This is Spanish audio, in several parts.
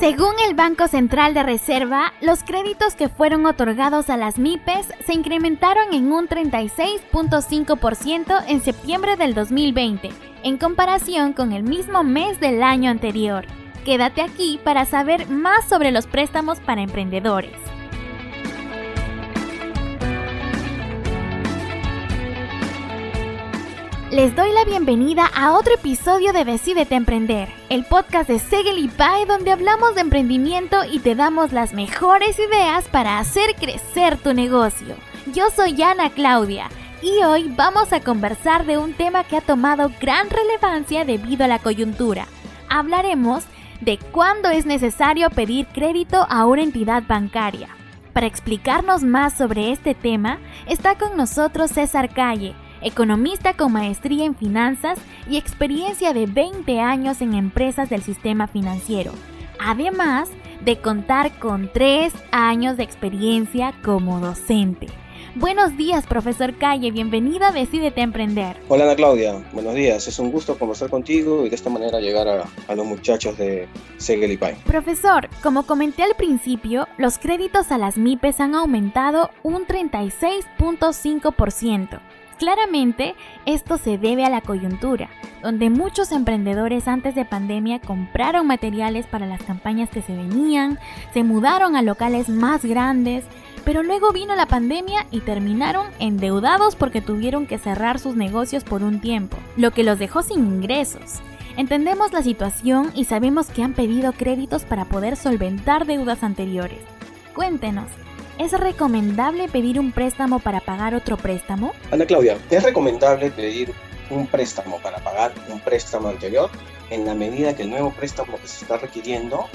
Según el Banco Central de Reserva, los créditos que fueron otorgados a las MIPES se incrementaron en un 36.5% en septiembre del 2020, en comparación con el mismo mes del año anterior. Quédate aquí para saber más sobre los préstamos para emprendedores. Les doy la bienvenida a otro episodio de Decídete Emprender, el podcast de Segel y Pie donde hablamos de emprendimiento y te damos las mejores ideas para hacer crecer tu negocio. Yo soy Ana Claudia y hoy vamos a conversar de un tema que ha tomado gran relevancia debido a la coyuntura. Hablaremos de cuándo es necesario pedir crédito a una entidad bancaria. Para explicarnos más sobre este tema, está con nosotros César Calle economista con maestría en finanzas y experiencia de 20 años en empresas del sistema financiero, además de contar con 3 años de experiencia como docente. Buenos días, profesor Calle, bienvenida a Decídete Emprender. Hola Ana Claudia, buenos días, es un gusto conversar contigo y de esta manera llegar a, a los muchachos de Segel y Pay. Profesor, como comenté al principio, los créditos a las MIPES han aumentado un 36.5%. Claramente, esto se debe a la coyuntura, donde muchos emprendedores antes de pandemia compraron materiales para las campañas que se venían, se mudaron a locales más grandes, pero luego vino la pandemia y terminaron endeudados porque tuvieron que cerrar sus negocios por un tiempo, lo que los dejó sin ingresos. Entendemos la situación y sabemos que han pedido créditos para poder solventar deudas anteriores. Cuéntenos, ¿Es recomendable pedir un préstamo para pagar otro préstamo? Ana Claudia, es recomendable pedir un préstamo para pagar un préstamo anterior en la medida que el nuevo préstamo que se está requiriendo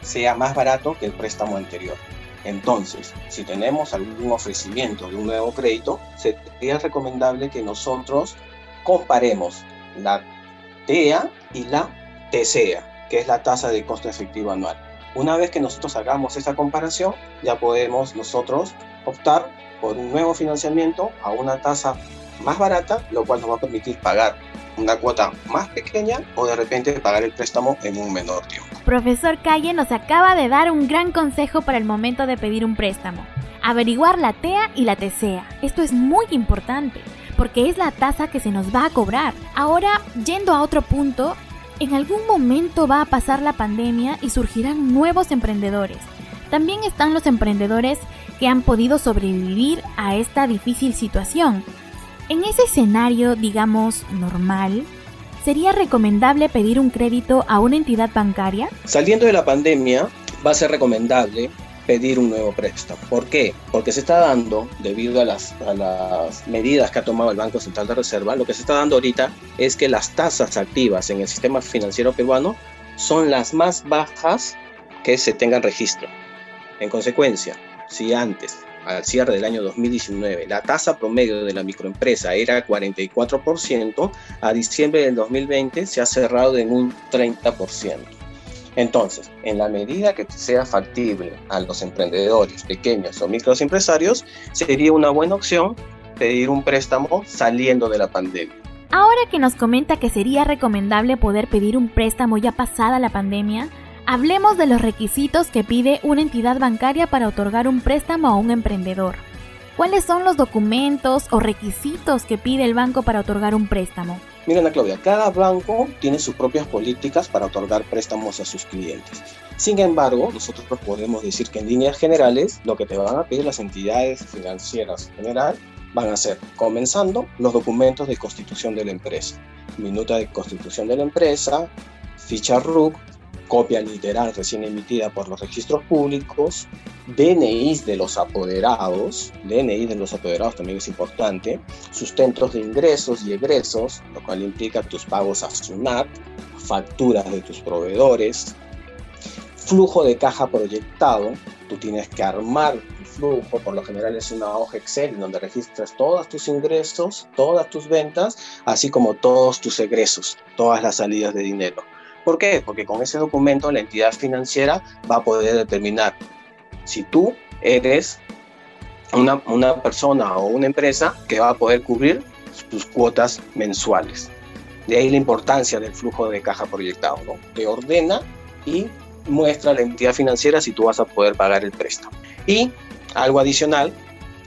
sea más barato que el préstamo anterior. Entonces, si tenemos algún ofrecimiento de un nuevo crédito, sería recomendable que nosotros comparemos la TEA y la TCEA, que es la tasa de costo efectivo anual. Una vez que nosotros hagamos esa comparación, ya podemos nosotros optar por un nuevo financiamiento a una tasa más barata, lo cual nos va a permitir pagar una cuota más pequeña o de repente pagar el préstamo en un menor tiempo. Profesor Calle nos acaba de dar un gran consejo para el momento de pedir un préstamo. Averiguar la TEA y la TCEA. Esto es muy importante porque es la tasa que se nos va a cobrar. Ahora, yendo a otro punto, en algún momento va a pasar la pandemia y surgirán nuevos emprendedores. También están los emprendedores que han podido sobrevivir a esta difícil situación. En ese escenario, digamos, normal, ¿sería recomendable pedir un crédito a una entidad bancaria? Saliendo de la pandemia, va a ser recomendable pedir un nuevo préstamo. ¿Por qué? Porque se está dando, debido a las, a las medidas que ha tomado el Banco Central de Reserva, lo que se está dando ahorita es que las tasas activas en el sistema financiero peruano son las más bajas que se tengan registro. En consecuencia, si antes, al cierre del año 2019, la tasa promedio de la microempresa era 44%, a diciembre del 2020 se ha cerrado en un 30%. Entonces, en la medida que sea factible a los emprendedores pequeños o microempresarios, sería una buena opción pedir un préstamo saliendo de la pandemia. Ahora que nos comenta que sería recomendable poder pedir un préstamo ya pasada la pandemia, hablemos de los requisitos que pide una entidad bancaria para otorgar un préstamo a un emprendedor. ¿Cuáles son los documentos o requisitos que pide el banco para otorgar un préstamo? Mira, Ana Claudia, cada banco tiene sus propias políticas para otorgar préstamos a sus clientes. Sin embargo, nosotros podemos decir que en líneas generales lo que te van a pedir las entidades financieras en general van a ser, comenzando, los documentos de constitución de la empresa. Minuta de constitución de la empresa, ficha RUC, copia literal recién emitida por los registros públicos, DNIs de los apoderados, DNI de los apoderados también es importante, sustentos de ingresos y egresos, lo cual implica tus pagos a SUNAT, facturas de tus proveedores, flujo de caja proyectado, tú tienes que armar tu flujo, por lo general es una hoja Excel donde registras todos tus ingresos, todas tus ventas, así como todos tus egresos, todas las salidas de dinero. ¿Por qué? Porque con ese documento la entidad financiera va a poder determinar si tú eres una, una persona o una empresa que va a poder cubrir tus cuotas mensuales. De ahí la importancia del flujo de caja proyectado, ¿no? Te ordena y muestra la entidad financiera si tú vas a poder pagar el préstamo. Y algo adicional,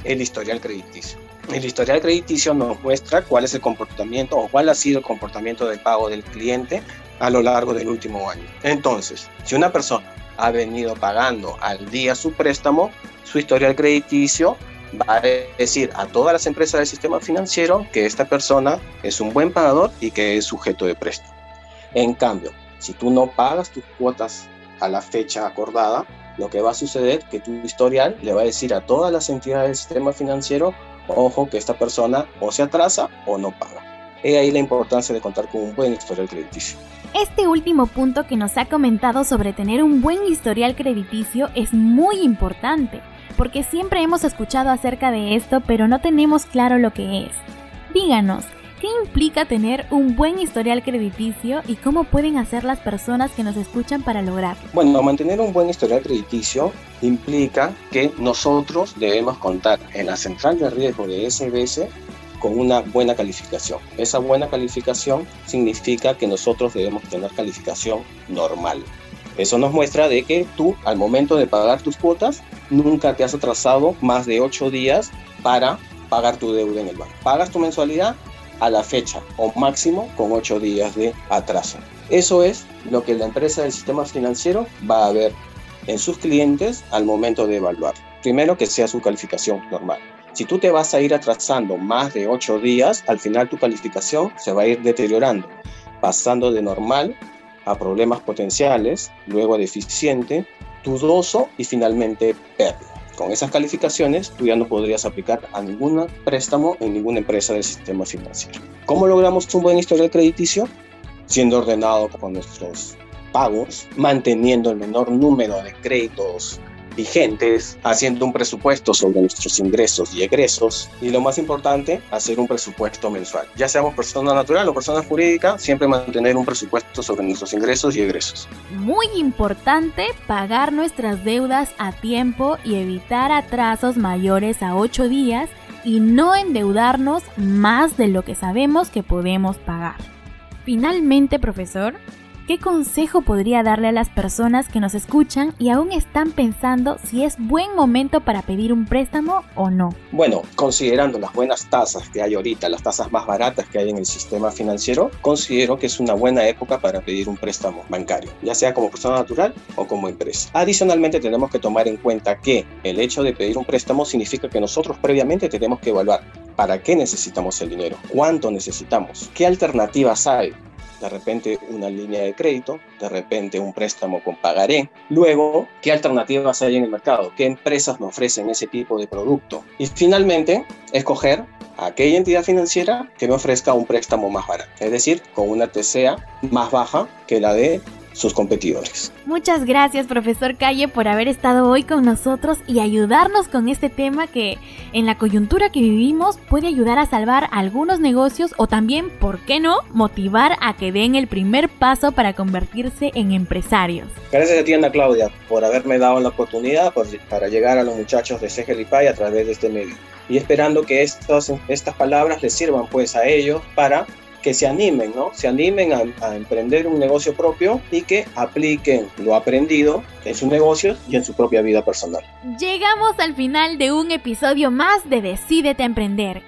el historial crediticio. El historial crediticio nos muestra cuál es el comportamiento o cuál ha sido el comportamiento de pago del cliente a lo largo del último año. Entonces, si una persona ha venido pagando al día su préstamo, su historial crediticio va a decir a todas las empresas del sistema financiero que esta persona es un buen pagador y que es sujeto de préstamo. En cambio, si tú no pagas tus cuotas a la fecha acordada, lo que va a suceder es que tu historial le va a decir a todas las entidades del sistema financiero, ojo que esta persona o se atrasa o no paga. He ahí la importancia de contar con un buen historial crediticio. Este último punto que nos ha comentado sobre tener un buen historial crediticio es muy importante, porque siempre hemos escuchado acerca de esto, pero no tenemos claro lo que es. Díganos, ¿qué implica tener un buen historial crediticio y cómo pueden hacer las personas que nos escuchan para lograrlo? Bueno, mantener un buen historial crediticio implica que nosotros debemos contar en la central de riesgo de SBS con una buena calificación. Esa buena calificación significa que nosotros debemos tener calificación normal. Eso nos muestra de que tú al momento de pagar tus cuotas nunca te has atrasado más de ocho días para pagar tu deuda en el banco. Pagas tu mensualidad a la fecha o máximo con ocho días de atraso. Eso es lo que la empresa del sistema financiero va a ver en sus clientes al momento de evaluar. Primero que sea su calificación normal. Si tú te vas a ir atrasando más de ocho días, al final tu calificación se va a ir deteriorando, pasando de normal a problemas potenciales, luego a deficiente, dudoso y finalmente pérdida. Con esas calificaciones, tú ya no podrías aplicar a ningún préstamo en ninguna empresa del sistema financiero. ¿Cómo logramos un buen historial crediticio? Siendo ordenado con nuestros pagos, manteniendo el menor número de créditos vigentes, haciendo un presupuesto sobre nuestros ingresos y egresos y lo más importante, hacer un presupuesto mensual. Ya seamos persona natural o persona jurídica, siempre mantener un presupuesto sobre nuestros ingresos y egresos. Muy importante pagar nuestras deudas a tiempo y evitar atrasos mayores a 8 días y no endeudarnos más de lo que sabemos que podemos pagar. Finalmente, profesor, ¿Qué consejo podría darle a las personas que nos escuchan y aún están pensando si es buen momento para pedir un préstamo o no? Bueno, considerando las buenas tasas que hay ahorita, las tasas más baratas que hay en el sistema financiero, considero que es una buena época para pedir un préstamo bancario, ya sea como persona natural o como empresa. Adicionalmente, tenemos que tomar en cuenta que el hecho de pedir un préstamo significa que nosotros previamente tenemos que evaluar para qué necesitamos el dinero, cuánto necesitamos, qué alternativas hay, de repente una línea de crédito, de repente un préstamo con pagaré. Luego, ¿qué alternativas hay en el mercado? ¿Qué empresas me ofrecen ese tipo de producto? Y finalmente, escoger aquella entidad financiera que me ofrezca un préstamo más barato, es decir, con una TCA más baja que la de sus competidores. Muchas gracias, profesor Calle, por haber estado hoy con nosotros y ayudarnos con este tema que en la coyuntura que vivimos puede ayudar a salvar algunos negocios o también, ¿por qué no?, motivar a que den el primer paso para convertirse en empresarios. Gracias a ti, Ana Claudia, por haberme dado la oportunidad para llegar a los muchachos de Segelipay a través de este medio. Y esperando que estas, estas palabras les sirvan pues a ellos para que se animen, ¿no? Se animen a, emprender un negocio propio y que apliquen lo aprendido en sus negocios y en su propia vida personal. Llegamos al final de un episodio más de Decídete Emprender.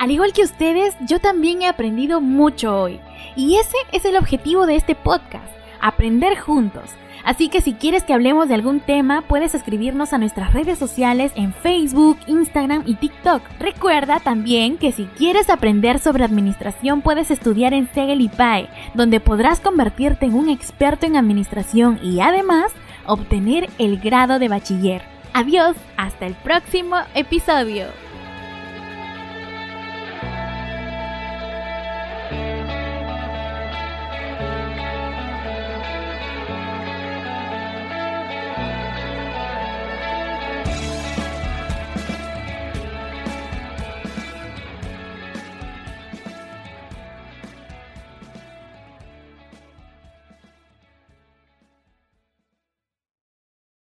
Al igual que ustedes, yo también he aprendido mucho hoy. Y ese es el objetivo de este podcast, aprender juntos Así que si quieres que hablemos de algún tema, puedes escribirnos a nuestras redes sociales en Facebook, Instagram y TikTok. Recuerda también que si quieres aprender sobre administración, puedes estudiar en Segel PAE, donde podrás convertirte en un experto en administración y además obtener el grado de bachiller. Adiós, hasta el próximo episodio.